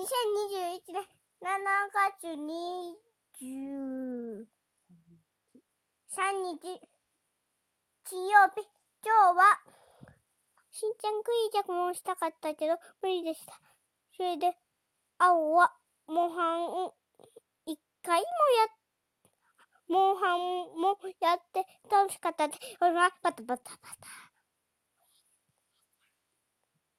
2021年7月23日金曜日今日はしんちゃんクイズもしたかったけど無理でしたそれで青は模範を一回もやっモンハンもやって楽しかったです。バタバタバタ。